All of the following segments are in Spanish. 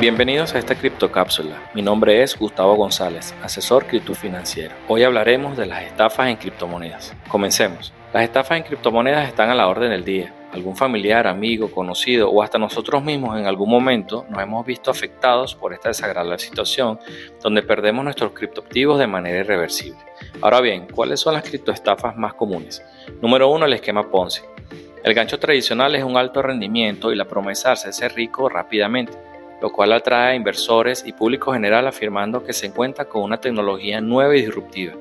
Bienvenidos a esta criptocápsula. Mi nombre es Gustavo González, asesor criptofinanciero. Hoy hablaremos de las estafas en criptomonedas. Comencemos. Las estafas en criptomonedas están a la orden del día. Algún familiar, amigo, conocido o hasta nosotros mismos en algún momento nos hemos visto afectados por esta desagradable situación donde perdemos nuestros criptoactivos de manera irreversible. Ahora bien, ¿cuáles son las criptoestafas más comunes? Número 1, el esquema Ponzi. El gancho tradicional es un alto rendimiento y la promesa de hacerse rico rápidamente lo cual atrae a inversores y público general afirmando que se cuenta con una tecnología nueva y disruptiva.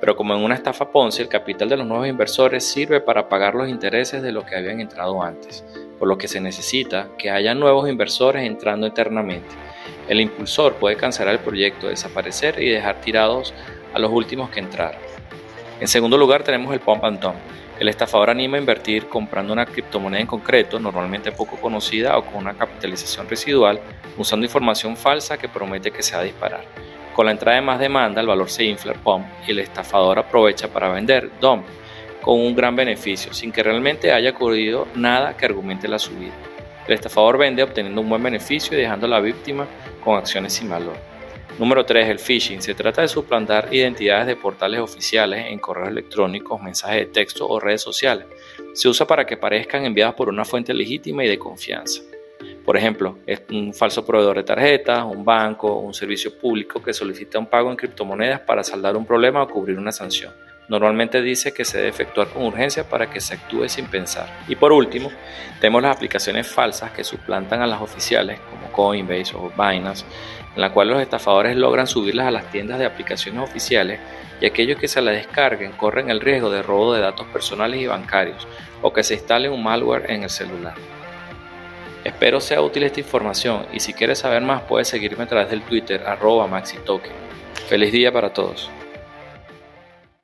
Pero como en una estafa Ponzi, el capital de los nuevos inversores sirve para pagar los intereses de los que habían entrado antes, por lo que se necesita que haya nuevos inversores entrando internamente. El impulsor puede cancelar el proyecto, desaparecer y dejar tirados a los últimos que entraron. En segundo lugar tenemos el pump and dump el estafador anima a invertir comprando una criptomoneda en concreto, normalmente poco conocida o con una capitalización residual, usando información falsa que promete que se va a disparar. Con la entrada de más demanda, el valor se infla pump y el estafador aprovecha para vender dump con un gran beneficio, sin que realmente haya ocurrido nada que argumente la subida. El estafador vende obteniendo un buen beneficio y dejando a la víctima con acciones sin valor. Número 3. El phishing. Se trata de suplantar identidades de portales oficiales en correos electrónicos, mensajes de texto o redes sociales. Se usa para que parezcan enviadas por una fuente legítima y de confianza. Por ejemplo, es un falso proveedor de tarjetas, un banco, un servicio público que solicita un pago en criptomonedas para saldar un problema o cubrir una sanción. Normalmente dice que se debe efectuar con urgencia para que se actúe sin pensar. Y por último, tenemos las aplicaciones falsas que suplantan a las oficiales como Coinbase o Binance en la cual los estafadores logran subirlas a las tiendas de aplicaciones oficiales y aquellos que se las descarguen corren el riesgo de robo de datos personales y bancarios o que se instale un malware en el celular. Espero sea útil esta información y si quieres saber más puedes seguirme a través del Twitter arroba. Feliz día para todos.